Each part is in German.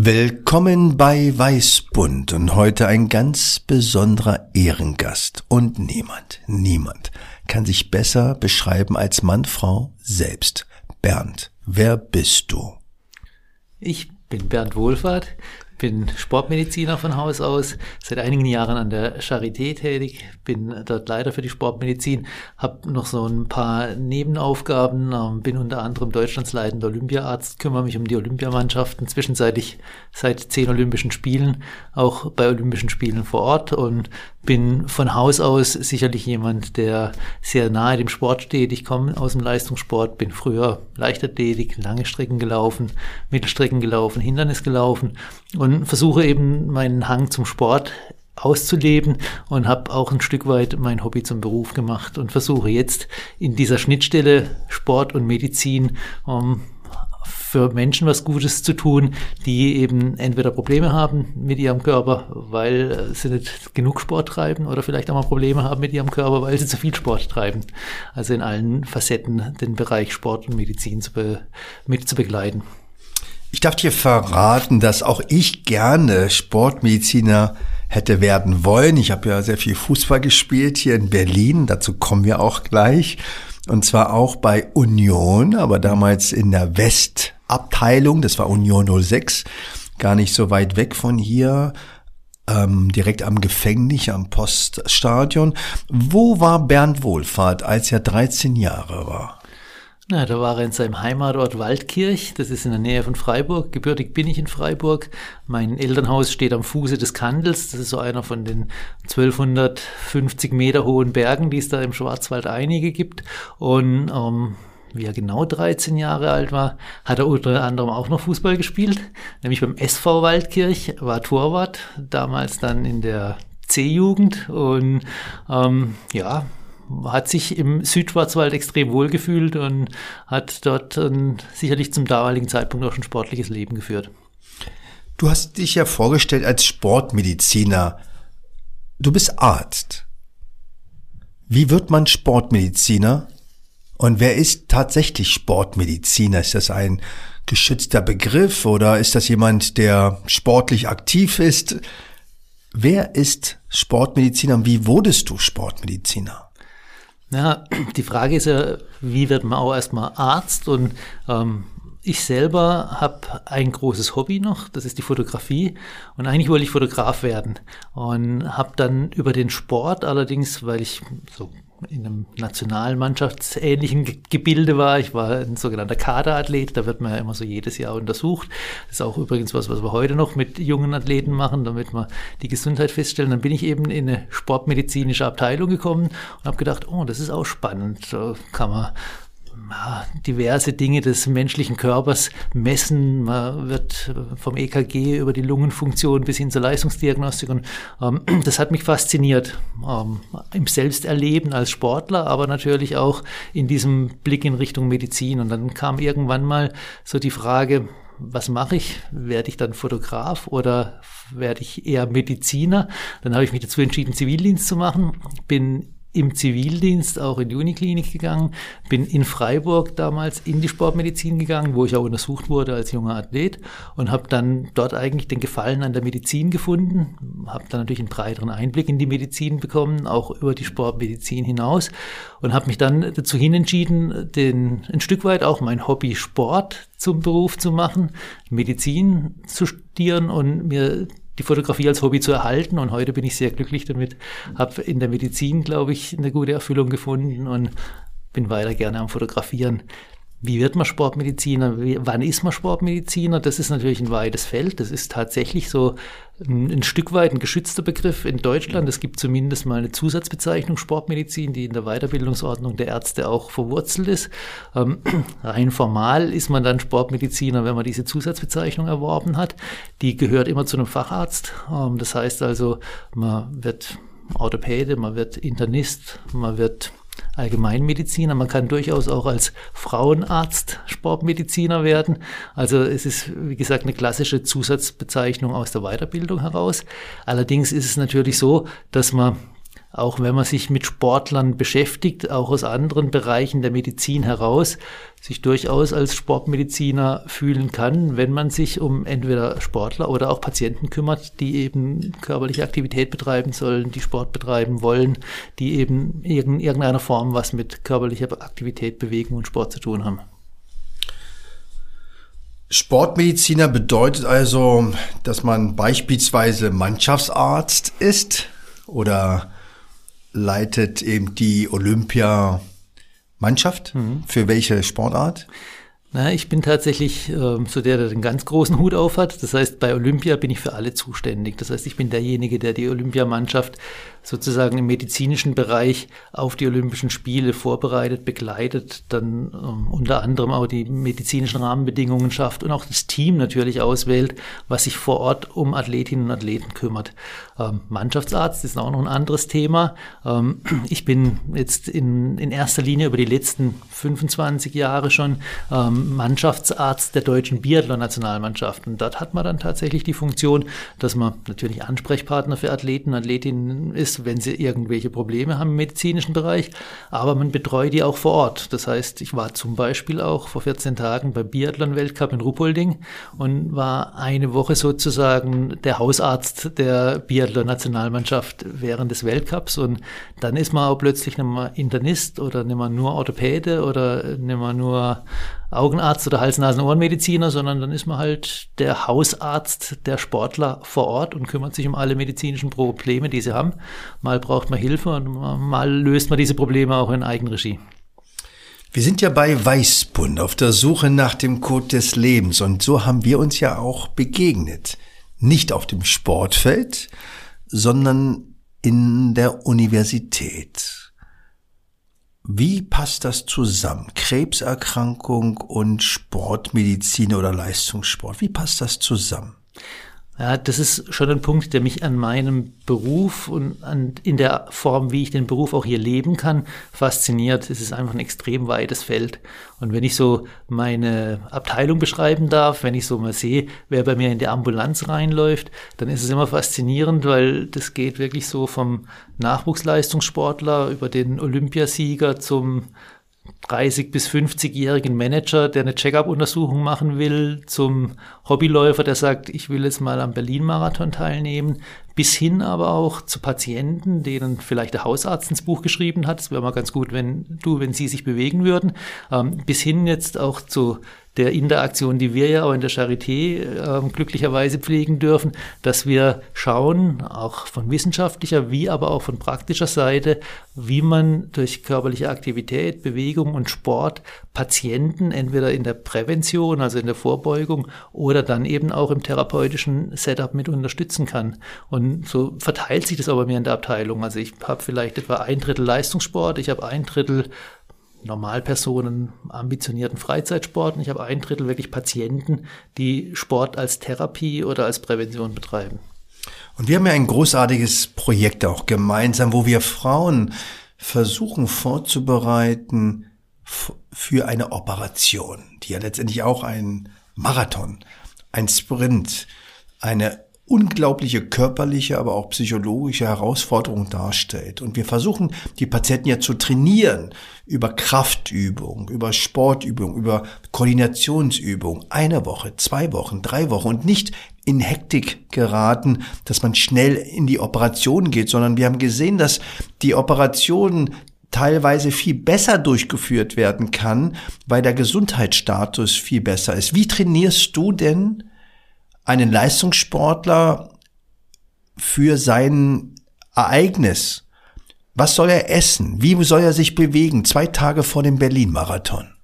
Willkommen bei Weißbund und heute ein ganz besonderer Ehrengast. Und niemand, niemand kann sich besser beschreiben als Mann, Frau selbst. Bernd, wer bist du? Ich bin Bernd Wohlfahrt, bin Sportmediziner von Haus aus, seit einigen Jahren an der Charité tätig, bin dort Leiter für die Sportmedizin, habe noch so ein paar Nebenaufgaben, ähm, bin unter anderem Deutschlands leitender Olympiaarzt, kümmere mich um die Olympiamannschaften, zwischenzeitlich seit zehn Olympischen Spielen, auch bei Olympischen Spielen vor Ort und bin von Haus aus sicherlich jemand, der sehr nahe dem Sport steht. Ich komme aus dem Leistungssport, bin früher Leichtathletik, lange Strecken gelaufen, Mittelstrecken gelaufen, Hindernis gelaufen und versuche eben meinen Hang zum Sport auszuleben und habe auch ein Stück weit mein Hobby zum Beruf gemacht und versuche jetzt in dieser Schnittstelle Sport und Medizin um, für Menschen was Gutes zu tun, die eben entweder Probleme haben mit ihrem Körper, weil sie nicht genug Sport treiben oder vielleicht auch mal Probleme haben mit ihrem Körper, weil sie zu viel Sport treiben. Also in allen Facetten den Bereich Sport und Medizin zu be mit zu begleiten. Ich darf dir verraten, dass auch ich gerne Sportmediziner hätte werden wollen. Ich habe ja sehr viel Fußball gespielt hier in Berlin, dazu kommen wir auch gleich. Und zwar auch bei Union, aber damals in der Westabteilung, das war Union 06, gar nicht so weit weg von hier, ähm, direkt am Gefängnis, am Poststadion. Wo war Bernd Wohlfahrt, als er 13 Jahre war? Na, da war er in seinem Heimatort Waldkirch, das ist in der Nähe von Freiburg. Gebürtig bin ich in Freiburg. Mein Elternhaus steht am Fuße des Kandels. Das ist so einer von den 1250 Meter hohen Bergen, die es da im Schwarzwald einige gibt. Und ähm, wie er genau 13 Jahre alt war, hat er unter anderem auch noch Fußball gespielt, nämlich beim SV Waldkirch, war Torwart, damals dann in der C-Jugend und ähm, ja, hat sich im Südschwarzwald extrem wohl gefühlt und hat dort ähm, sicherlich zum damaligen Zeitpunkt auch schon sportliches Leben geführt. Du hast dich ja vorgestellt als Sportmediziner. Du bist Arzt. Wie wird man Sportmediziner? Und wer ist tatsächlich Sportmediziner? Ist das ein geschützter Begriff oder ist das jemand, der sportlich aktiv ist? Wer ist Sportmediziner und wie wurdest du Sportmediziner? Ja, die Frage ist ja, wie wird man auch erstmal Arzt? Und ähm, ich selber habe ein großes Hobby noch, das ist die Fotografie. Und eigentlich wollte ich Fotograf werden. Und habe dann über den Sport allerdings, weil ich so in einem nationalmannschaftsähnlichen Gebilde war. Ich war ein sogenannter Kaderathlet, da wird man ja immer so jedes Jahr untersucht. Das ist auch übrigens was, was wir heute noch mit jungen Athleten machen, damit wir die Gesundheit feststellen. Dann bin ich eben in eine sportmedizinische Abteilung gekommen und habe gedacht, oh, das ist auch spannend. Da kann man diverse Dinge des menschlichen Körpers messen. Man wird vom EKG über die Lungenfunktion bis hin zur Leistungsdiagnostik und ähm, das hat mich fasziniert ähm, im Selbsterleben als Sportler, aber natürlich auch in diesem Blick in Richtung Medizin. Und dann kam irgendwann mal so die Frage, was mache ich? Werde ich dann Fotograf oder werde ich eher Mediziner? Dann habe ich mich dazu entschieden, Zivildienst zu machen. Bin im Zivildienst auch in die Uniklinik gegangen, bin in Freiburg damals in die Sportmedizin gegangen, wo ich auch untersucht wurde als junger Athlet und habe dann dort eigentlich den Gefallen an der Medizin gefunden, habe dann natürlich einen breiteren Einblick in die Medizin bekommen, auch über die Sportmedizin hinaus und habe mich dann dazu hin entschieden, den, ein Stück weit auch mein Hobby Sport zum Beruf zu machen, Medizin zu studieren und mir die Fotografie als Hobby zu erhalten. Und heute bin ich sehr glücklich damit, habe in der Medizin, glaube ich, eine gute Erfüllung gefunden und bin weiter gerne am Fotografieren. Wie wird man Sportmediziner? Wann ist man Sportmediziner? Das ist natürlich ein weites Feld. Das ist tatsächlich so ein, ein, Stück weit ein geschützter Begriff in Deutschland. Es gibt zumindest mal eine Zusatzbezeichnung Sportmedizin, die in der Weiterbildungsordnung der Ärzte auch verwurzelt ist. Ähm, rein formal ist man dann Sportmediziner, wenn man diese Zusatzbezeichnung erworben hat. Die gehört immer zu einem Facharzt. Ähm, das heißt also, man wird Orthopäde, man wird Internist, man wird Allgemeinmediziner. Man kann durchaus auch als Frauenarzt Sportmediziner werden. Also es ist, wie gesagt, eine klassische Zusatzbezeichnung aus der Weiterbildung heraus. Allerdings ist es natürlich so, dass man auch wenn man sich mit Sportlern beschäftigt, auch aus anderen Bereichen der Medizin heraus, sich durchaus als Sportmediziner fühlen kann, wenn man sich um entweder Sportler oder auch Patienten kümmert, die eben körperliche Aktivität betreiben sollen, die Sport betreiben wollen, die eben in irgendeiner Form was mit körperlicher Aktivität, Bewegung und Sport zu tun haben. Sportmediziner bedeutet also, dass man beispielsweise Mannschaftsarzt ist oder leitet eben die Olympia-Mannschaft. Mhm. Für welche Sportart? Na, ich bin tatsächlich ähm, so der, der den ganz großen Hut auf hat. Das heißt, bei Olympia bin ich für alle zuständig. Das heißt, ich bin derjenige, der die Olympiamannschaft sozusagen im medizinischen Bereich auf die Olympischen Spiele vorbereitet, begleitet, dann ähm, unter anderem auch die medizinischen Rahmenbedingungen schafft und auch das Team natürlich auswählt, was sich vor Ort um Athletinnen und Athleten kümmert. Ähm, Mannschaftsarzt ist auch noch ein anderes Thema. Ähm, ich bin jetzt in, in erster Linie über die letzten 25 Jahre schon ähm, Mannschaftsarzt der deutschen Biathlon-Nationalmannschaft. Und dort hat man dann tatsächlich die Funktion, dass man natürlich Ansprechpartner für Athleten, Athletinnen ist, wenn sie irgendwelche Probleme haben im medizinischen Bereich, aber man betreut die auch vor Ort. Das heißt, ich war zum Beispiel auch vor 14 Tagen beim Biathlon-Weltcup in Ruppolding und war eine Woche sozusagen der Hausarzt der Biathlon-Nationalmannschaft während des Weltcups und dann ist man auch plötzlich nicht mehr Internist oder nicht mehr nur Orthopäde oder nicht mehr nur Augenarzt oder Hals-Nasen-Ohrenmediziner, sondern dann ist man halt der Hausarzt der Sportler vor Ort und kümmert sich um alle medizinischen Probleme, die sie haben. Mal braucht man Hilfe und mal löst man diese Probleme auch in Eigenregie. Wir sind ja bei Weißbund auf der Suche nach dem Code des Lebens und so haben wir uns ja auch begegnet. Nicht auf dem Sportfeld, sondern in der Universität. Wie passt das zusammen? Krebserkrankung und Sportmedizin oder Leistungssport. Wie passt das zusammen? Ja, das ist schon ein Punkt, der mich an meinem Beruf und an, in der Form, wie ich den Beruf auch hier leben kann, fasziniert. Es ist einfach ein extrem weites Feld. Und wenn ich so meine Abteilung beschreiben darf, wenn ich so mal sehe, wer bei mir in die Ambulanz reinläuft, dann ist es immer faszinierend, weil das geht wirklich so vom Nachwuchsleistungssportler über den Olympiasieger zum 30 bis 50-jährigen Manager, der eine Check-up-Untersuchung machen will, zum Hobbyläufer, der sagt, ich will jetzt mal am Berlin-Marathon teilnehmen, bis hin aber auch zu Patienten, denen vielleicht der Hausarzt ins Buch geschrieben hat. Es wäre mal ganz gut, wenn du, wenn sie sich bewegen würden, ähm, bis hin jetzt auch zu der Interaktion, die wir ja auch in der Charité äh, glücklicherweise pflegen dürfen, dass wir schauen, auch von wissenschaftlicher wie aber auch von praktischer Seite, wie man durch körperliche Aktivität, Bewegung und Sport Patienten entweder in der Prävention, also in der Vorbeugung oder dann eben auch im therapeutischen Setup mit unterstützen kann. Und so verteilt sich das aber mir in der Abteilung. Also ich habe vielleicht etwa ein Drittel Leistungssport, ich habe ein Drittel Normalpersonen, ambitionierten Freizeitsport und ich habe ein Drittel wirklich Patienten, die Sport als Therapie oder als Prävention betreiben. Und wir haben ja ein großartiges Projekt auch gemeinsam, wo wir Frauen versuchen vorzubereiten für eine Operation, die ja letztendlich auch ein Marathon, ein Sprint, eine unglaubliche körperliche, aber auch psychologische Herausforderung darstellt. Und wir versuchen, die Patienten ja zu trainieren über Kraftübung, über Sportübung, über Koordinationsübung. Eine Woche, zwei Wochen, drei Wochen und nicht in Hektik geraten, dass man schnell in die Operation geht, sondern wir haben gesehen, dass die Operation teilweise viel besser durchgeführt werden kann, weil der Gesundheitsstatus viel besser ist. Wie trainierst du denn einen Leistungssportler für sein Ereignis. Was soll er essen? Wie soll er sich bewegen? Zwei Tage vor dem Berlin-Marathon.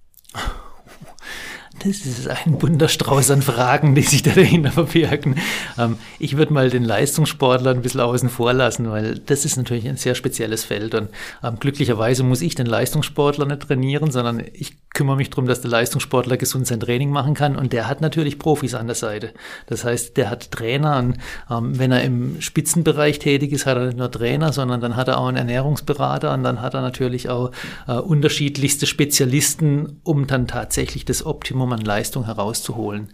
Das ist ein bunter Strauß an Fragen, die sich da dahinter verbirgen. Ähm, ich würde mal den Leistungssportler ein bisschen außen vor lassen, weil das ist natürlich ein sehr spezielles Feld. Und ähm, glücklicherweise muss ich den Leistungssportler nicht trainieren, sondern ich kümmere mich darum, dass der Leistungssportler gesund sein Training machen kann. Und der hat natürlich Profis an der Seite. Das heißt, der hat Trainer. Und ähm, wenn er im Spitzenbereich tätig ist, hat er nicht nur Trainer, sondern dann hat er auch einen Ernährungsberater und dann hat er natürlich auch äh, unterschiedlichste Spezialisten, um dann tatsächlich das Optimum an Leistung herauszuholen.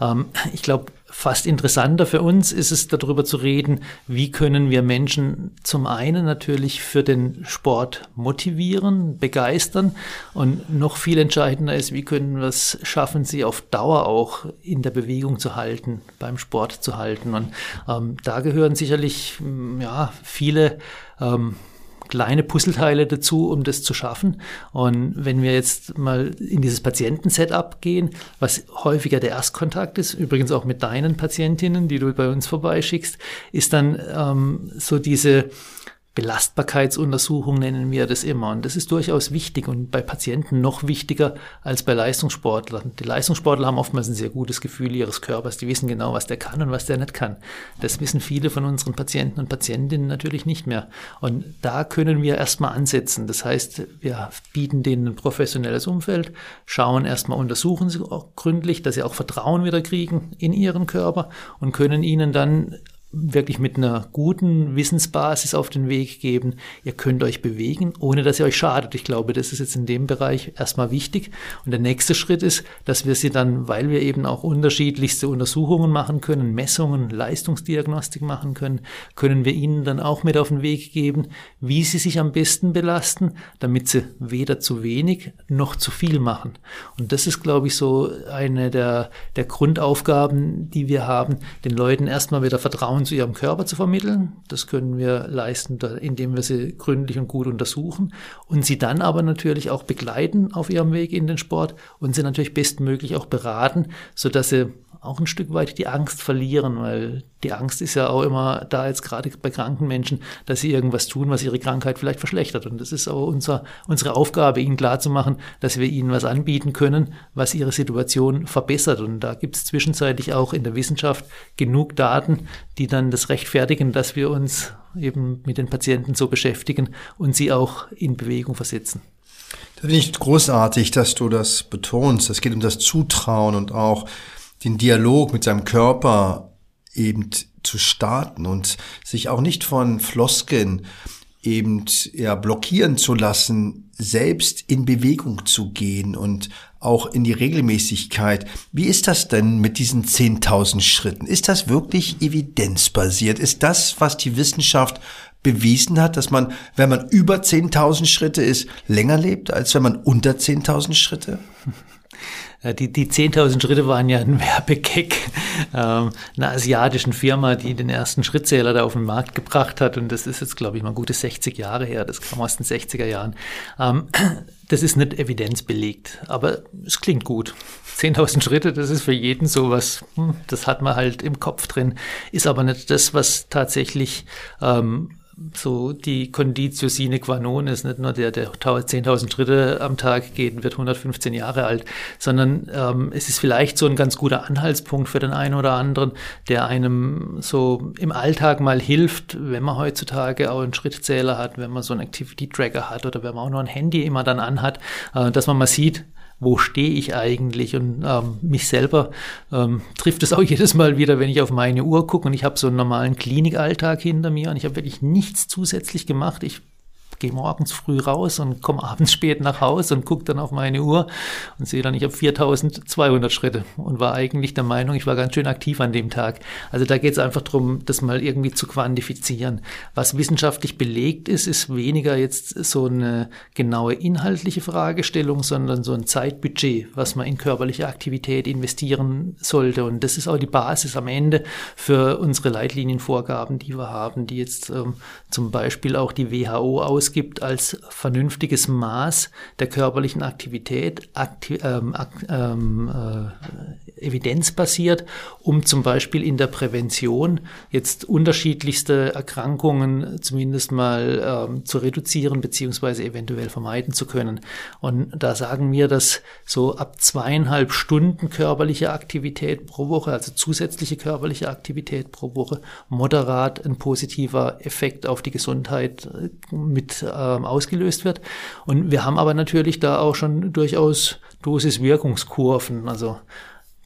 Ähm, ich glaube, fast interessanter für uns ist es darüber zu reden, wie können wir Menschen zum einen natürlich für den Sport motivieren, begeistern und noch viel entscheidender ist, wie können wir es schaffen, sie auf Dauer auch in der Bewegung zu halten, beim Sport zu halten. Und ähm, da gehören sicherlich ja, viele ähm, kleine Puzzleteile dazu, um das zu schaffen. Und wenn wir jetzt mal in dieses Patienten-Setup gehen, was häufiger der Erstkontakt ist, übrigens auch mit deinen Patientinnen, die du bei uns vorbeischickst, ist dann ähm, so diese Belastbarkeitsuntersuchung nennen wir das immer. Und das ist durchaus wichtig und bei Patienten noch wichtiger als bei Leistungssportlern. Die Leistungssportler haben oftmals ein sehr gutes Gefühl ihres Körpers. Die wissen genau, was der kann und was der nicht kann. Das wissen viele von unseren Patienten und Patientinnen natürlich nicht mehr. Und da können wir erstmal ansetzen. Das heißt, wir bieten denen ein professionelles Umfeld, schauen erstmal, untersuchen sie auch gründlich, dass sie auch Vertrauen wieder kriegen in ihren Körper und können ihnen dann wirklich mit einer guten Wissensbasis auf den Weg geben. Ihr könnt euch bewegen, ohne dass ihr euch schadet. Ich glaube, das ist jetzt in dem Bereich erstmal wichtig. Und der nächste Schritt ist, dass wir sie dann, weil wir eben auch unterschiedlichste Untersuchungen machen können, Messungen, Leistungsdiagnostik machen können, können wir ihnen dann auch mit auf den Weg geben, wie sie sich am besten belasten, damit sie weder zu wenig noch zu viel machen. Und das ist, glaube ich, so eine der, der Grundaufgaben, die wir haben, den Leuten erstmal wieder Vertrauen Informationen zu ihrem Körper zu vermitteln. Das können wir leisten, indem wir sie gründlich und gut untersuchen und sie dann aber natürlich auch begleiten auf ihrem Weg in den Sport und sie natürlich bestmöglich auch beraten, sodass sie auch ein Stück weit die Angst verlieren, weil die Angst ist ja auch immer da jetzt gerade bei kranken Menschen, dass sie irgendwas tun, was ihre Krankheit vielleicht verschlechtert. Und das ist auch unser, unsere Aufgabe, ihnen klarzumachen, dass wir ihnen was anbieten können, was ihre Situation verbessert. Und da gibt es zwischenzeitlich auch in der Wissenschaft genug Daten, die dann das rechtfertigen, dass wir uns eben mit den Patienten so beschäftigen und sie auch in Bewegung versetzen. Das finde ich großartig, dass du das betonst. Es geht um das Zutrauen und auch den Dialog mit seinem Körper eben zu starten und sich auch nicht von Flosken eben ja blockieren zu lassen, selbst in Bewegung zu gehen und auch in die Regelmäßigkeit. Wie ist das denn mit diesen 10.000 Schritten? Ist das wirklich evidenzbasiert? Ist das, was die Wissenschaft bewiesen hat, dass man, wenn man über 10.000 Schritte ist, länger lebt, als wenn man unter 10.000 Schritte? Die, die 10.000 Schritte waren ja ein Werbegag ähm, einer asiatischen Firma, die den ersten Schrittzähler da auf den Markt gebracht hat. Und das ist jetzt, glaube ich, mal gute 60 Jahre her. Das kam aus den 60er Jahren. Ähm, das ist nicht evidenzbelegt, aber es klingt gut. 10.000 Schritte, das ist für jeden sowas, hm, das hat man halt im Kopf drin, ist aber nicht das, was tatsächlich ähm, so die Conditio sine qua non ist, nicht nur der, der 10.000 Schritte am Tag geht und wird 115 Jahre alt, sondern ähm, es ist vielleicht so ein ganz guter Anhaltspunkt für den einen oder anderen, der einem so im Alltag mal hilft, wenn man heutzutage auch einen Schrittzähler hat, wenn man so einen Activity Tracker hat oder wenn man auch nur ein Handy immer dann anhat, äh, dass man mal sieht, wo stehe ich eigentlich? Und ähm, mich selber ähm, trifft es auch jedes Mal wieder, wenn ich auf meine Uhr gucke und ich habe so einen normalen Klinikalltag hinter mir und ich habe wirklich nichts zusätzlich gemacht. Ich gehe morgens früh raus und komme abends spät nach Hause und gucke dann auf meine Uhr und sehe dann, ich habe 4200 Schritte und war eigentlich der Meinung, ich war ganz schön aktiv an dem Tag. Also da geht es einfach darum, das mal irgendwie zu quantifizieren. Was wissenschaftlich belegt ist, ist weniger jetzt so eine genaue inhaltliche Fragestellung, sondern so ein Zeitbudget, was man in körperliche Aktivität investieren sollte. Und das ist auch die Basis am Ende für unsere Leitlinienvorgaben, die wir haben, die jetzt ähm, zum Beispiel auch die WHO aus gibt als vernünftiges Maß der körperlichen Aktivität, akti ähm, ähm, äh, evidenzbasiert, um zum Beispiel in der Prävention jetzt unterschiedlichste Erkrankungen zumindest mal ähm, zu reduzieren beziehungsweise eventuell vermeiden zu können. Und da sagen wir, dass so ab zweieinhalb Stunden körperliche Aktivität pro Woche, also zusätzliche körperliche Aktivität pro Woche, moderat ein positiver Effekt auf die Gesundheit äh, ähm, ausgelöst wird. Und wir haben aber natürlich da auch schon durchaus Dosis-Wirkungskurven. Also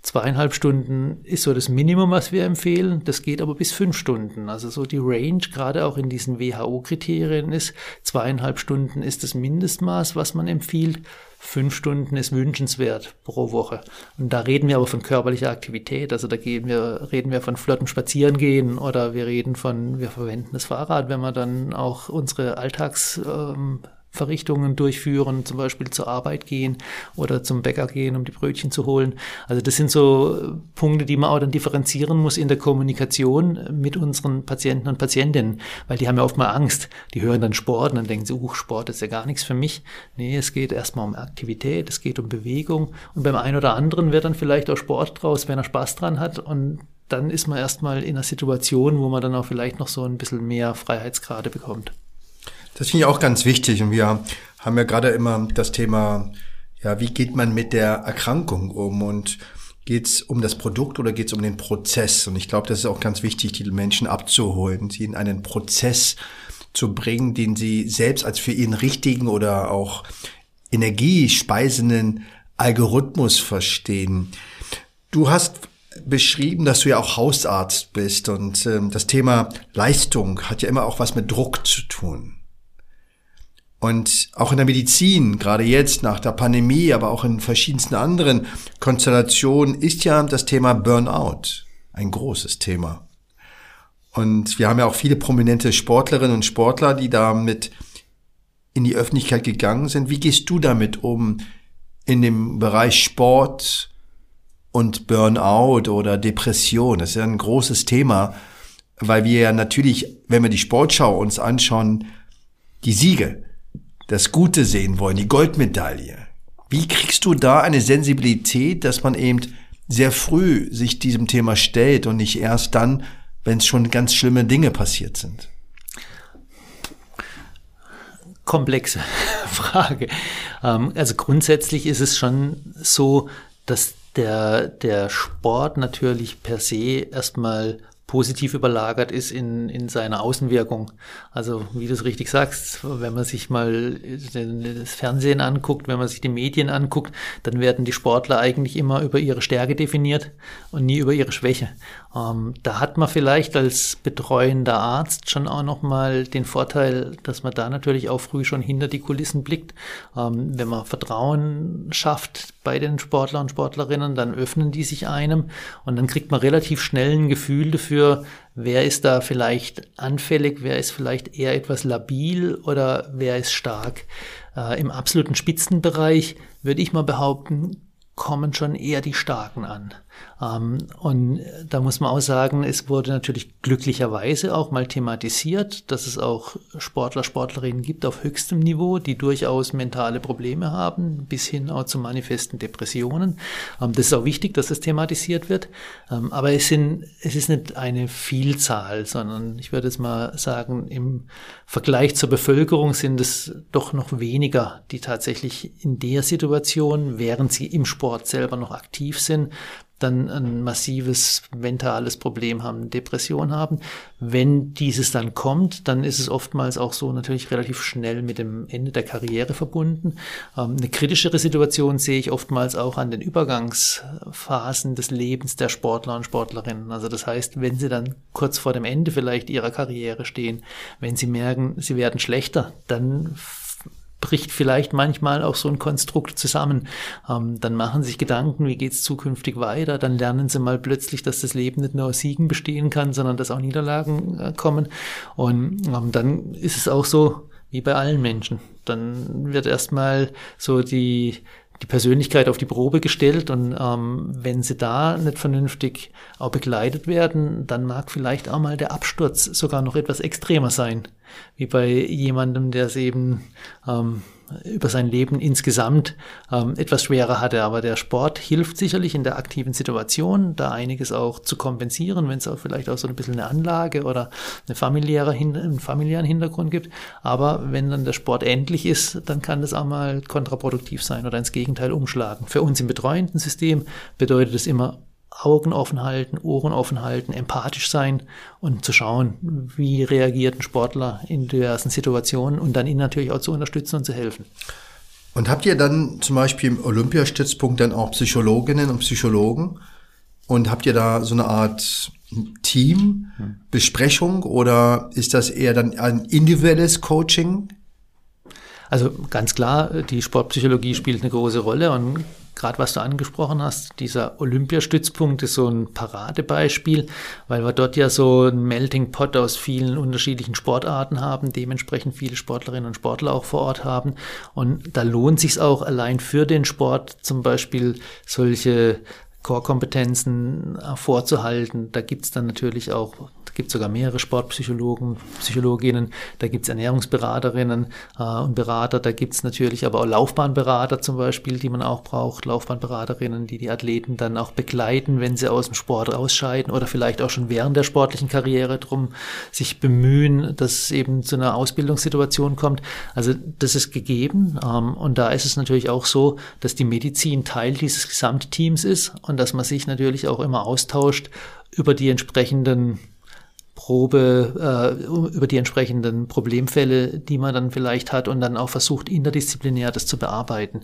zweieinhalb Stunden ist so das Minimum, was wir empfehlen. Das geht aber bis fünf Stunden. Also so die Range, gerade auch in diesen WHO-Kriterien ist, zweieinhalb Stunden ist das Mindestmaß, was man empfiehlt. Fünf Stunden ist wünschenswert pro Woche. Und da reden wir aber von körperlicher Aktivität. Also da gehen wir, reden wir von flotten Spazierengehen oder wir reden von, wir verwenden das Fahrrad, wenn wir dann auch unsere Alltags, ähm, Verrichtungen durchführen, zum Beispiel zur Arbeit gehen oder zum Bäcker gehen, um die Brötchen zu holen. Also das sind so Punkte, die man auch dann differenzieren muss in der Kommunikation mit unseren Patienten und Patientinnen, weil die haben ja oft mal Angst. Die hören dann Sport und dann denken sie, uh, Sport ist ja gar nichts für mich. Nee, es geht erstmal um Aktivität, es geht um Bewegung und beim einen oder anderen wird dann vielleicht auch Sport draus, wenn er Spaß dran hat und dann ist man erstmal in einer Situation, wo man dann auch vielleicht noch so ein bisschen mehr Freiheitsgrade bekommt. Das finde ich auch ganz wichtig. Und wir haben ja gerade immer das Thema, ja, wie geht man mit der Erkrankung um? Und geht es um das Produkt oder geht es um den Prozess? Und ich glaube, das ist auch ganz wichtig, die Menschen abzuholen, sie in einen Prozess zu bringen, den sie selbst als für ihren richtigen oder auch energiespeisenden Algorithmus verstehen. Du hast beschrieben, dass du ja auch Hausarzt bist und ähm, das Thema Leistung hat ja immer auch was mit Druck zu tun. Und auch in der Medizin, gerade jetzt nach der Pandemie, aber auch in verschiedensten anderen Konstellationen, ist ja das Thema Burnout ein großes Thema. Und wir haben ja auch viele prominente Sportlerinnen und Sportler, die damit in die Öffentlichkeit gegangen sind. Wie gehst du damit um in dem Bereich Sport und Burnout oder Depression? Das ist ja ein großes Thema, weil wir ja natürlich, wenn wir die Sportschau uns anschauen, die Siege das Gute sehen wollen, die Goldmedaille. Wie kriegst du da eine Sensibilität, dass man eben sehr früh sich diesem Thema stellt und nicht erst dann, wenn es schon ganz schlimme Dinge passiert sind? Komplexe Frage. Ähm, also grundsätzlich ist es schon so, dass der, der Sport natürlich per se erstmal positiv überlagert ist in, in seiner Außenwirkung. Also wie du es richtig sagst, wenn man sich mal das Fernsehen anguckt, wenn man sich die Medien anguckt, dann werden die Sportler eigentlich immer über ihre Stärke definiert und nie über ihre Schwäche. Ähm, da hat man vielleicht als betreuender Arzt schon auch nochmal den Vorteil, dass man da natürlich auch früh schon hinter die Kulissen blickt. Ähm, wenn man Vertrauen schafft bei den Sportlern und Sportlerinnen, dann öffnen die sich einem und dann kriegt man relativ schnell ein Gefühl dafür, wer ist da vielleicht anfällig, wer ist vielleicht eher etwas labil oder wer ist stark. Äh, Im absoluten Spitzenbereich würde ich mal behaupten, kommen schon eher die Starken an. Ähm, und da muss man auch sagen, es wurde natürlich glücklicherweise auch mal thematisiert, dass es auch Sportler, Sportlerinnen gibt auf höchstem Niveau, die durchaus mentale Probleme haben, bis hin auch zu manifesten Depressionen. Ähm, das ist auch wichtig, dass das thematisiert wird. Ähm, aber es, sind, es ist nicht eine Vielzahl, sondern ich würde jetzt mal sagen, im Vergleich zur Bevölkerung sind es doch noch weniger, die tatsächlich in der Situation, während sie im Sport selber noch aktiv sind, dann ein massives mentales Problem haben, Depression haben. Wenn dieses dann kommt, dann ist es oftmals auch so natürlich relativ schnell mit dem Ende der Karriere verbunden. Ähm, eine kritischere Situation sehe ich oftmals auch an den Übergangsphasen des Lebens der Sportler und Sportlerinnen. Also das heißt, wenn sie dann kurz vor dem Ende vielleicht ihrer Karriere stehen, wenn sie merken, sie werden schlechter, dann bricht vielleicht manchmal auch so ein Konstrukt zusammen. Ähm, dann machen sich Gedanken, wie geht's zukünftig weiter. Dann lernen sie mal plötzlich, dass das Leben nicht nur aus Siegen bestehen kann, sondern dass auch Niederlagen äh, kommen. Und ähm, dann ist es auch so wie bei allen Menschen. Dann wird erstmal so die die Persönlichkeit auf die Probe gestellt und ähm, wenn sie da nicht vernünftig auch begleitet werden, dann mag vielleicht auch mal der Absturz sogar noch etwas extremer sein. wie bei jemandem, der es eben ähm, über sein Leben insgesamt ähm, etwas schwerer hatte. Aber der Sport hilft sicherlich in der aktiven Situation, da einiges auch zu kompensieren, wenn es auch vielleicht auch so ein bisschen eine Anlage oder eine familiäre, einen familiären Hintergrund gibt. Aber wenn dann der Sport endlich ist, dann kann das auch mal kontraproduktiv sein oder ins Gegenteil umschlagen. Für uns im betreuenden System bedeutet es immer Augen offen halten, Ohren offen halten, empathisch sein und zu schauen, wie reagiert ein Sportler in diversen Situationen und dann ihn natürlich auch zu unterstützen und zu helfen. Und habt ihr dann zum Beispiel im Olympiastützpunkt dann auch Psychologinnen und Psychologen? Und habt ihr da so eine Art Teambesprechung oder ist das eher dann ein individuelles Coaching? Also ganz klar, die Sportpsychologie spielt eine große Rolle und gerade was du angesprochen hast, dieser Olympiastützpunkt ist so ein Paradebeispiel, weil wir dort ja so ein Melting Pot aus vielen unterschiedlichen Sportarten haben, dementsprechend viele Sportlerinnen und Sportler auch vor Ort haben. Und da lohnt sich auch allein für den Sport zum Beispiel solche Core-Kompetenzen vorzuhalten. Da gibt's dann natürlich auch gibt sogar mehrere Sportpsychologen, Psychologinnen, da gibt es Ernährungsberaterinnen äh, und Berater, da gibt es natürlich aber auch Laufbahnberater zum Beispiel, die man auch braucht, Laufbahnberaterinnen, die die Athleten dann auch begleiten, wenn sie aus dem Sport ausscheiden oder vielleicht auch schon während der sportlichen Karriere drum sich bemühen, dass es eben zu einer Ausbildungssituation kommt. Also das ist gegeben. Ähm, und da ist es natürlich auch so, dass die Medizin Teil dieses Gesamtteams ist und dass man sich natürlich auch immer austauscht über die entsprechenden Probe äh, über die entsprechenden Problemfälle, die man dann vielleicht hat und dann auch versucht, interdisziplinär das zu bearbeiten.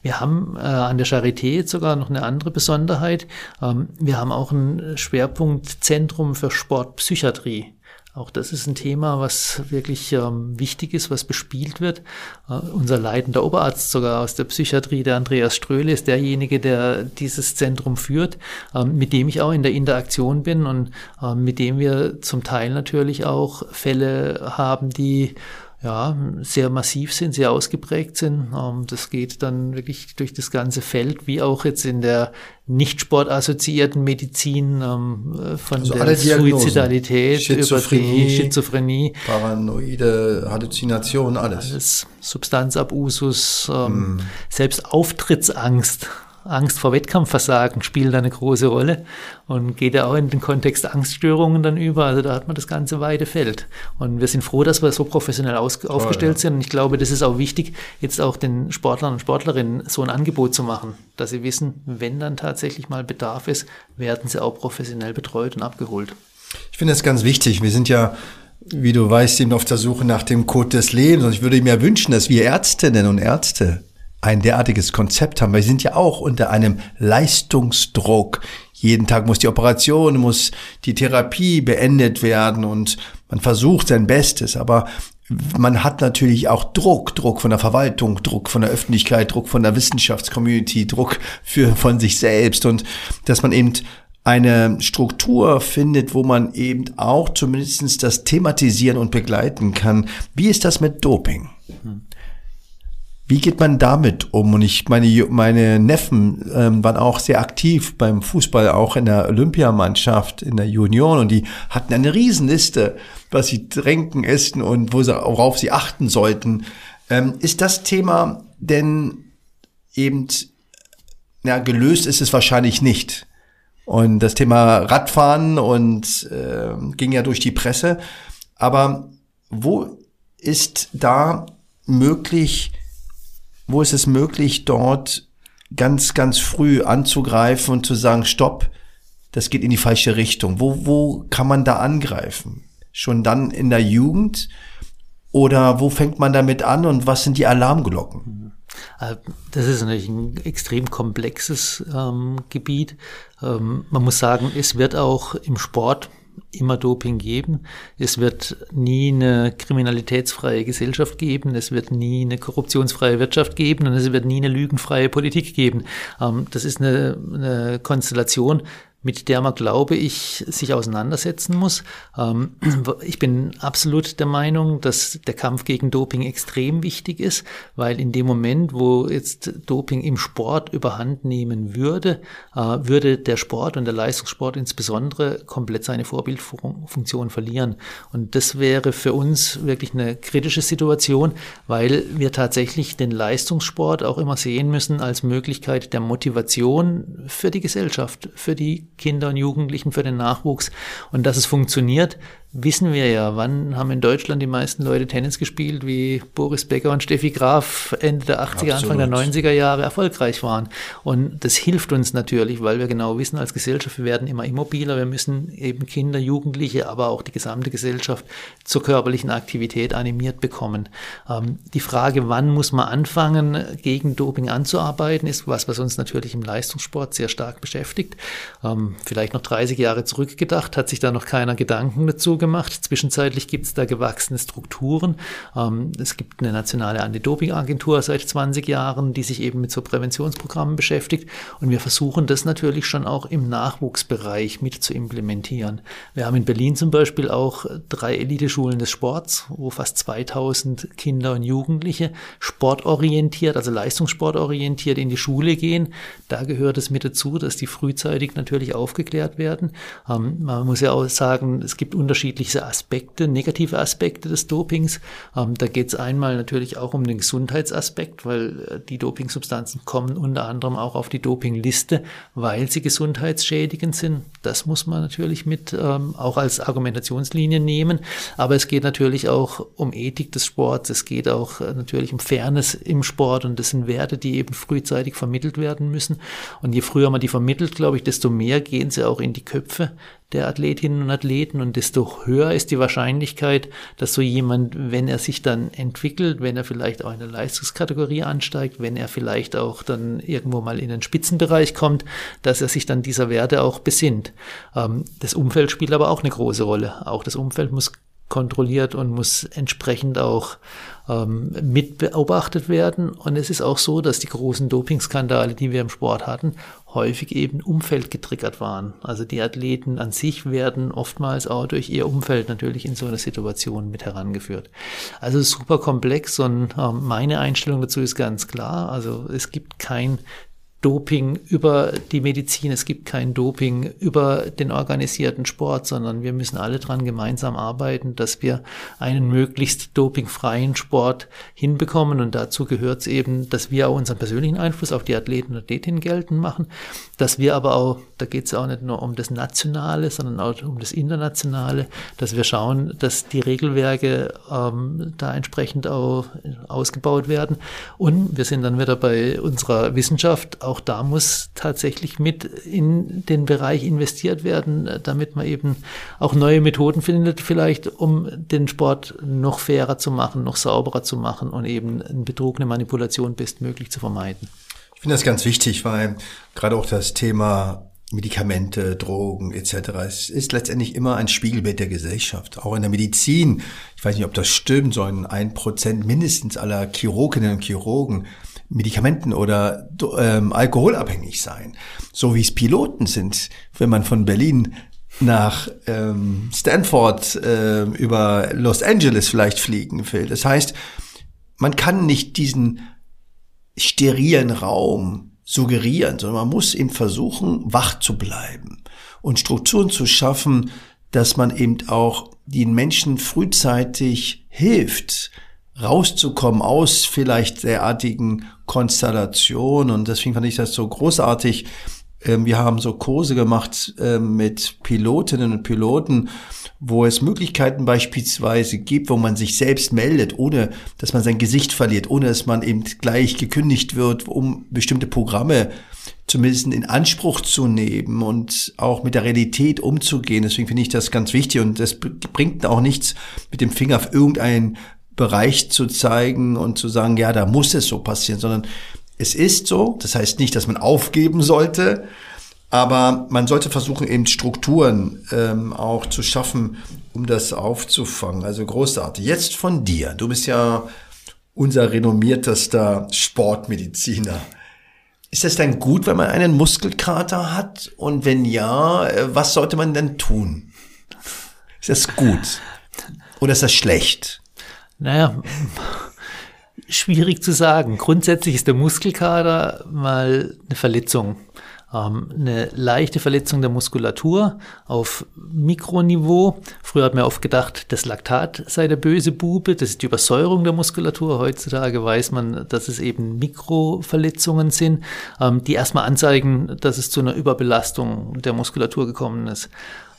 Wir haben äh, an der Charité sogar noch eine andere Besonderheit. Ähm, wir haben auch ein Schwerpunktzentrum für Sportpsychiatrie. Auch das ist ein Thema, was wirklich ähm, wichtig ist, was bespielt wird. Äh, unser leitender Oberarzt sogar aus der Psychiatrie, der Andreas Ströhle, ist derjenige, der dieses Zentrum führt, ähm, mit dem ich auch in der Interaktion bin und ähm, mit dem wir zum Teil natürlich auch Fälle haben, die ja, sehr massiv sind, sehr ausgeprägt sind. Ähm, das geht dann wirklich durch das ganze Feld, wie auch jetzt in der nicht sportassoziierten Medizin ähm, von also der Suizidalität über die Schizophrenie, paranoide Halluzination, alles. alles Substanzabusus, ähm, mm. selbst Auftrittsangst Angst vor Wettkampfversagen spielt da eine große Rolle und geht ja auch in den Kontext Angststörungen dann über. Also da hat man das ganze weite Feld. Und wir sind froh, dass wir so professionell aus, aufgestellt ja. sind. Und ich glaube, das ist auch wichtig, jetzt auch den Sportlern und Sportlerinnen so ein Angebot zu machen, dass sie wissen, wenn dann tatsächlich mal Bedarf ist, werden sie auch professionell betreut und abgeholt. Ich finde das ganz wichtig. Wir sind ja wie du weißt, eben auf der Suche nach dem Code des Lebens. Und ich würde mir wünschen, dass wir Ärztinnen und Ärzte ein derartiges Konzept haben. Wir sind ja auch unter einem Leistungsdruck. Jeden Tag muss die Operation, muss die Therapie beendet werden und man versucht sein Bestes, aber man hat natürlich auch Druck, Druck von der Verwaltung, Druck von der Öffentlichkeit, Druck von der Wissenschaftscommunity, Druck für, von sich selbst und dass man eben eine Struktur findet, wo man eben auch zumindest das thematisieren und begleiten kann. Wie ist das mit Doping? Mhm. Wie geht man damit um? Und ich meine, meine Neffen ähm, waren auch sehr aktiv beim Fußball, auch in der Olympiamannschaft, in der Union und die hatten eine Riesenliste, was sie trinken, essen und worauf sie achten sollten. Ähm, ist das Thema denn eben, ja, gelöst ist es wahrscheinlich nicht. Und das Thema Radfahren und äh, ging ja durch die Presse. Aber wo ist da möglich, wo ist es möglich, dort ganz, ganz früh anzugreifen und zu sagen, stopp, das geht in die falsche Richtung? Wo, wo kann man da angreifen? Schon dann in der Jugend? Oder wo fängt man damit an und was sind die Alarmglocken? Äh, das ist natürlich ein extrem komplexes ähm, Gebiet. Ähm, man muss sagen, es wird auch im Sport immer Doping geben. Es wird nie eine kriminalitätsfreie Gesellschaft geben. Es wird nie eine korruptionsfreie Wirtschaft geben und es wird nie eine lügenfreie Politik geben. Ähm, das ist eine, eine Konstellation, mit der man, glaube ich, sich auseinandersetzen muss. Ähm, ich bin absolut der Meinung, dass der Kampf gegen Doping extrem wichtig ist, weil in dem Moment, wo jetzt Doping im Sport überhand nehmen würde, äh, würde der Sport und der Leistungssport insbesondere komplett seine Vorbildfunktion verlieren. Und das wäre für uns wirklich eine kritische Situation, weil wir tatsächlich den Leistungssport auch immer sehen müssen als Möglichkeit der Motivation für die Gesellschaft, für die Kinder und Jugendlichen, für den Nachwuchs. Und dass es funktioniert, wissen wir ja, wann haben in Deutschland die meisten Leute Tennis gespielt, wie Boris Becker und Steffi Graf Ende der 80er, Absolut. Anfang der 90er Jahre erfolgreich waren. Und das hilft uns natürlich, weil wir genau wissen, als Gesellschaft, wir werden immer immobiler, wir müssen eben Kinder, Jugendliche, aber auch die gesamte Gesellschaft zur körperlichen Aktivität animiert bekommen. Ähm, die Frage, wann muss man anfangen, gegen Doping anzuarbeiten, ist was, was uns natürlich im Leistungssport sehr stark beschäftigt. Ähm, vielleicht noch 30 Jahre zurückgedacht, hat sich da noch keiner Gedanken dazu gemacht. Zwischenzeitlich gibt es da gewachsene Strukturen. Ähm, es gibt eine nationale Anti-Doping-Agentur seit 20 Jahren, die sich eben mit so Präventionsprogrammen beschäftigt. Und wir versuchen das natürlich schon auch im Nachwuchsbereich mit zu implementieren. Wir haben in Berlin zum Beispiel auch drei Eliteschulen des Sports, wo fast 2000 Kinder und Jugendliche sportorientiert, also leistungssportorientiert in die Schule gehen. Da gehört es mit dazu, dass die frühzeitig natürlich aufgeklärt werden. Ähm, man muss ja auch sagen, es gibt unterschiedliche unterschiedlichste Aspekte, negative Aspekte des Dopings. Ähm, da geht es einmal natürlich auch um den Gesundheitsaspekt, weil äh, die Dopingsubstanzen kommen unter anderem auch auf die Dopingliste, weil sie gesundheitsschädigend sind. Das muss man natürlich mit ähm, auch als Argumentationslinie nehmen. Aber es geht natürlich auch um Ethik des Sports. Es geht auch äh, natürlich um Fairness im Sport und das sind Werte, die eben frühzeitig vermittelt werden müssen. Und je früher man die vermittelt, glaube ich, desto mehr gehen sie auch in die Köpfe der Athletinnen und Athleten und desto höher ist die Wahrscheinlichkeit, dass so jemand, wenn er sich dann entwickelt, wenn er vielleicht auch in der Leistungskategorie ansteigt, wenn er vielleicht auch dann irgendwo mal in den Spitzenbereich kommt, dass er sich dann dieser Werte auch besinnt. Ähm, das Umfeld spielt aber auch eine große Rolle. Auch das Umfeld muss kontrolliert und muss entsprechend auch ähm, mit beobachtet werden. Und es ist auch so, dass die großen Dopingskandale, die wir im Sport hatten, häufig eben Umfeld getriggert waren. Also die Athleten an sich werden oftmals auch durch ihr Umfeld natürlich in so eine Situation mit herangeführt. Also super komplex und äh, meine Einstellung dazu ist ganz klar. Also es gibt kein Doping über die Medizin, es gibt kein Doping über den organisierten Sport, sondern wir müssen alle dran gemeinsam arbeiten, dass wir einen möglichst dopingfreien Sport hinbekommen. Und dazu gehört es eben, dass wir auch unseren persönlichen Einfluss auf die Athleten und Athletinnen geltend machen, dass wir aber auch, da geht es auch nicht nur um das Nationale, sondern auch um das Internationale, dass wir schauen, dass die Regelwerke ähm, da entsprechend auch ausgebaut werden. Und wir sind dann wieder bei unserer Wissenschaft auch da muss tatsächlich mit in den Bereich investiert werden, damit man eben auch neue Methoden findet, vielleicht um den Sport noch fairer zu machen, noch sauberer zu machen und eben eine Manipulation bestmöglich zu vermeiden. Ich finde das ganz wichtig, weil gerade auch das Thema Medikamente, Drogen etc. Es ist letztendlich immer ein Spiegelbild der Gesellschaft. Auch in der Medizin, ich weiß nicht, ob das stimmt, sollen ein Prozent mindestens aller Chirurginnen und Chirurgen Medikamenten oder ähm, alkoholabhängig sein. So wie es Piloten sind, wenn man von Berlin nach ähm, Stanford äh, über Los Angeles vielleicht fliegen will. Das heißt, man kann nicht diesen sterilen Raum suggerieren, sondern man muss eben versuchen, wach zu bleiben und Strukturen zu schaffen, dass man eben auch den Menschen frühzeitig hilft, rauszukommen aus vielleicht derartigen Konstellationen. Und deswegen fand ich das so großartig. Ähm, wir haben so Kurse gemacht ähm, mit Pilotinnen und Piloten, wo es Möglichkeiten beispielsweise gibt, wo man sich selbst meldet, ohne dass man sein Gesicht verliert, ohne dass man eben gleich gekündigt wird, um bestimmte Programme zumindest in Anspruch zu nehmen und auch mit der Realität umzugehen. Deswegen finde ich das ganz wichtig und das bringt auch nichts, mit dem Finger auf irgendeinen Bereich zu zeigen und zu sagen, ja, da muss es so passieren, sondern es ist so. Das heißt nicht, dass man aufgeben sollte, aber man sollte versuchen, eben Strukturen ähm, auch zu schaffen, um das aufzufangen. Also großartig. Jetzt von dir. Du bist ja unser renommiertester Sportmediziner. Ist es dann gut, wenn man einen Muskelkater hat? Und wenn ja, äh, was sollte man denn tun? Ist das gut? Oder ist das schlecht? Naja, schwierig zu sagen. Grundsätzlich ist der Muskelkater mal eine Verletzung. Ähm, eine leichte Verletzung der Muskulatur auf Mikroniveau. Früher hat man oft gedacht, das Laktat sei der böse Bube, das ist die Übersäuerung der Muskulatur. Heutzutage weiß man, dass es eben Mikroverletzungen sind, ähm, die erstmal anzeigen, dass es zu einer Überbelastung der Muskulatur gekommen ist.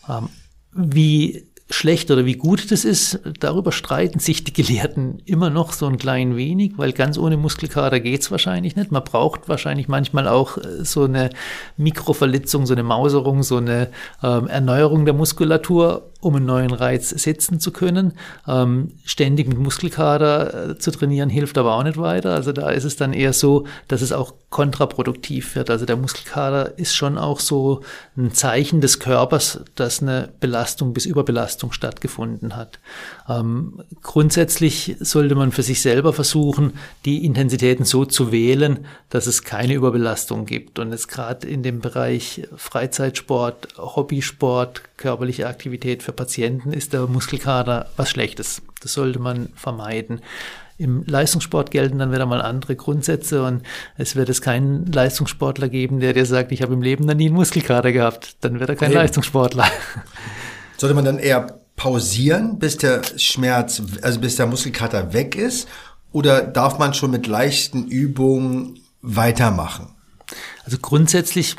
Ähm, wie schlecht oder wie gut das ist, darüber streiten sich die Gelehrten immer noch so ein klein wenig, weil ganz ohne Muskelkater geht's wahrscheinlich nicht. Man braucht wahrscheinlich manchmal auch äh, so eine Mikroverletzung, so eine Mauserung, so eine ähm, Erneuerung der Muskulatur, um einen neuen Reiz setzen zu können. Ähm, ständig mit Muskelkater äh, zu trainieren hilft aber auch nicht weiter. Also da ist es dann eher so, dass es auch kontraproduktiv wird. Also der Muskelkater ist schon auch so ein Zeichen des Körpers, dass eine Belastung bis Überbelastung stattgefunden hat. Ähm, grundsätzlich sollte man für sich selber versuchen, die Intensitäten so zu wählen, dass es keine Überbelastung gibt. Und jetzt gerade in dem Bereich Freizeitsport, Hobbysport, körperliche Aktivität für Patienten ist der Muskelkater was Schlechtes. Das sollte man vermeiden. Im Leistungssport gelten dann wieder mal andere Grundsätze und es wird es keinen Leistungssportler geben, der dir sagt, ich habe im Leben noch nie einen Muskelkater gehabt. Dann wird er kein Eben. Leistungssportler. Sollte man dann eher pausieren, bis der Schmerz, also bis der Muskelkater weg ist? Oder darf man schon mit leichten Übungen weitermachen? Also grundsätzlich,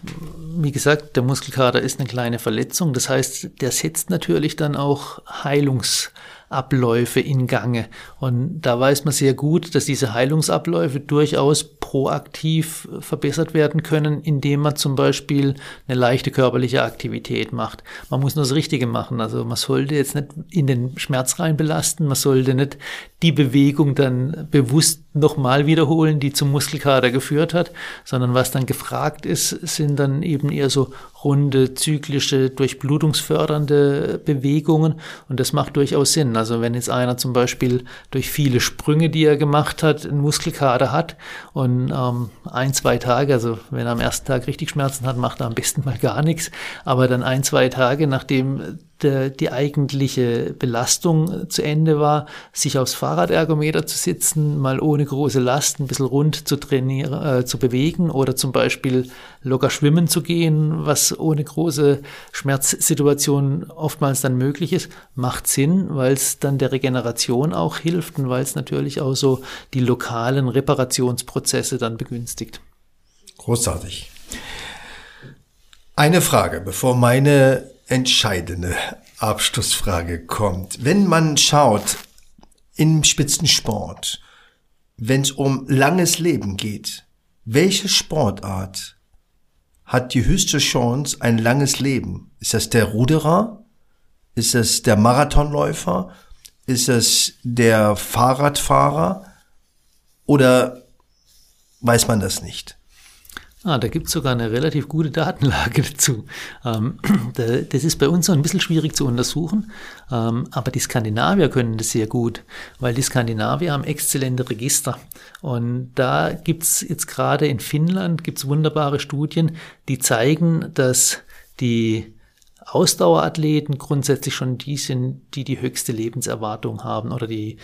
wie gesagt, der Muskelkater ist eine kleine Verletzung. Das heißt, der setzt natürlich dann auch Heilungsabläufe in Gange. Und da weiß man sehr gut, dass diese Heilungsabläufe durchaus proaktiv verbessert werden können, indem man zum Beispiel eine leichte körperliche Aktivität macht. Man muss nur das Richtige machen. Also man sollte jetzt nicht in den Schmerz rein belasten, man sollte nicht die Bewegung dann bewusst nochmal wiederholen, die zum Muskelkater geführt hat, sondern was dann gefragt ist, sind dann eben eher so runde, zyklische, durchblutungsfördernde Bewegungen und das macht durchaus Sinn. Also wenn jetzt einer zum Beispiel durch viele Sprünge, die er gemacht hat, einen Muskelkater hat und ähm, ein, zwei Tage, also wenn er am ersten Tag richtig Schmerzen hat, macht er am besten mal gar nichts, aber dann ein, zwei Tage, nachdem der, die eigentliche Belastung zu Ende war, sich aufs Fahrradergometer zu sitzen, mal ohne große Last ein bisschen rund zu trainieren, äh, zu bewegen oder zum Beispiel locker schwimmen zu gehen, was ohne große Schmerzsituation oftmals dann möglich ist, macht Sinn, weil es dann der Regeneration auch hilft und weil es natürlich auch so die lokalen Reparationsprozesse dann begünstigt. Großartig. Eine Frage, bevor meine entscheidende Abschlussfrage kommt. Wenn man schaut im Spitzensport, wenn es um langes Leben geht, welche Sportart hat die höchste Chance, ein langes Leben? Ist das der Ruderer? Ist es der Marathonläufer? Ist es der Fahrradfahrer? Oder weiß man das nicht? Ah, da gibt es sogar eine relativ gute Datenlage dazu. Ähm, das ist bei uns so ein bisschen schwierig zu untersuchen, ähm, aber die Skandinavier können das sehr gut, weil die Skandinavier haben exzellente Register. Und da gibt es jetzt gerade in Finnland gibt's wunderbare Studien, die zeigen, dass die Ausdauerathleten grundsätzlich schon die sind, die die höchste Lebenserwartung haben oder die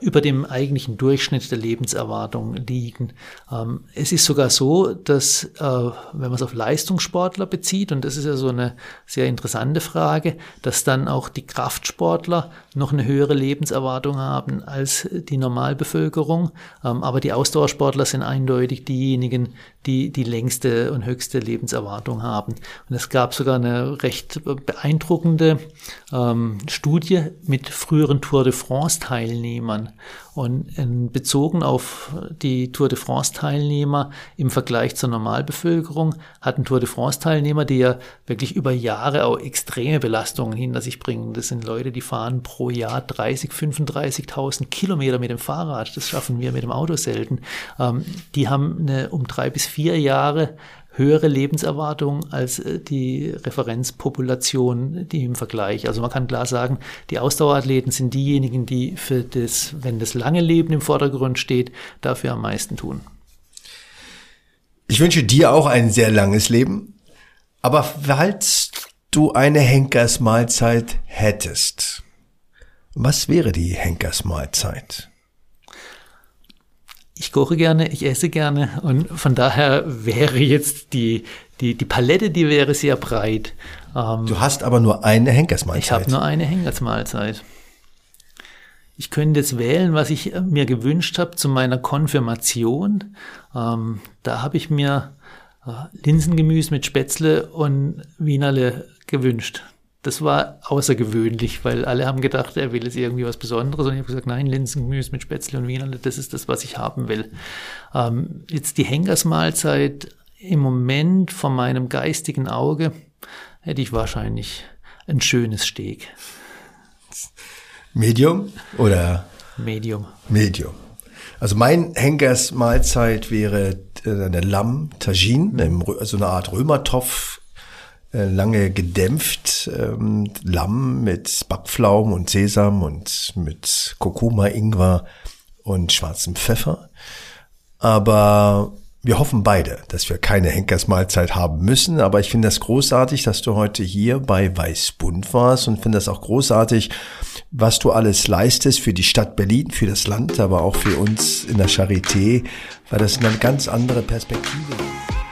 über dem eigentlichen Durchschnitt der Lebenserwartung liegen. Ähm, es ist sogar so, dass, äh, wenn man es auf Leistungssportler bezieht, und das ist ja so eine sehr interessante Frage, dass dann auch die Kraftsportler noch eine höhere Lebenserwartung haben als die Normalbevölkerung. Ähm, aber die Ausdauersportler sind eindeutig diejenigen, die die längste und höchste Lebenserwartung haben. Und es gab sogar eine recht beeindruckende ähm, Studie mit früheren Tour de France Teilnehmern und in, bezogen auf die Tour de France Teilnehmer im Vergleich zur Normalbevölkerung hatten Tour de France Teilnehmer, die ja wirklich über Jahre auch extreme Belastungen hinter sich bringen. Das sind Leute, die fahren pro Jahr 30, 35.000 Kilometer mit dem Fahrrad. Das schaffen wir mit dem Auto selten. Ähm, die haben eine um drei bis vier Jahre höhere Lebenserwartung als äh, die Referenzpopulation, die im Vergleich. Also man kann klar sagen, die Ausdauerathleten sind diejenigen, die für das, wenn das lange Leben im Vordergrund steht, dafür am meisten tun. Ich wünsche dir auch ein sehr langes Leben. Aber falls du eine Henkersmahlzeit hättest, was wäre die Henkersmahlzeit? Ich koche gerne, ich esse gerne und von daher wäre jetzt die, die, die Palette, die wäre sehr breit. Ähm, du hast aber nur eine Henkersmahlzeit. Ich habe nur eine Henkersmahlzeit. Ich könnte jetzt wählen, was ich mir gewünscht habe zu meiner Konfirmation. Ähm, da habe ich mir äh, Linsengemüse mit Spätzle und Wienerle gewünscht. Das war außergewöhnlich, weil alle haben gedacht, er will jetzt irgendwie was Besonderes. Und ich habe gesagt, nein, Linsengemüse mit Spätzle und Wienerle, das ist das, was ich haben will. Ähm, jetzt die Henkersmahlzeit im Moment vor meinem geistigen Auge hätte ich wahrscheinlich ein schönes Steak. Medium oder? Medium. Medium. Also mein Henkersmahlzeit wäre äh, eine Lamm Tagine, also eine Art Römertopf, lange gedämpft, ähm, Lamm mit Backpflaumen und Sesam und mit Kurkuma, Ingwer und schwarzem Pfeffer. Aber wir hoffen beide, dass wir keine Henkersmahlzeit haben müssen, aber ich finde das großartig, dass du heute hier bei Weißbund warst und finde das auch großartig, was du alles leistest für die Stadt Berlin, für das Land, aber auch für uns in der Charité, weil das eine ganz andere Perspektive ist.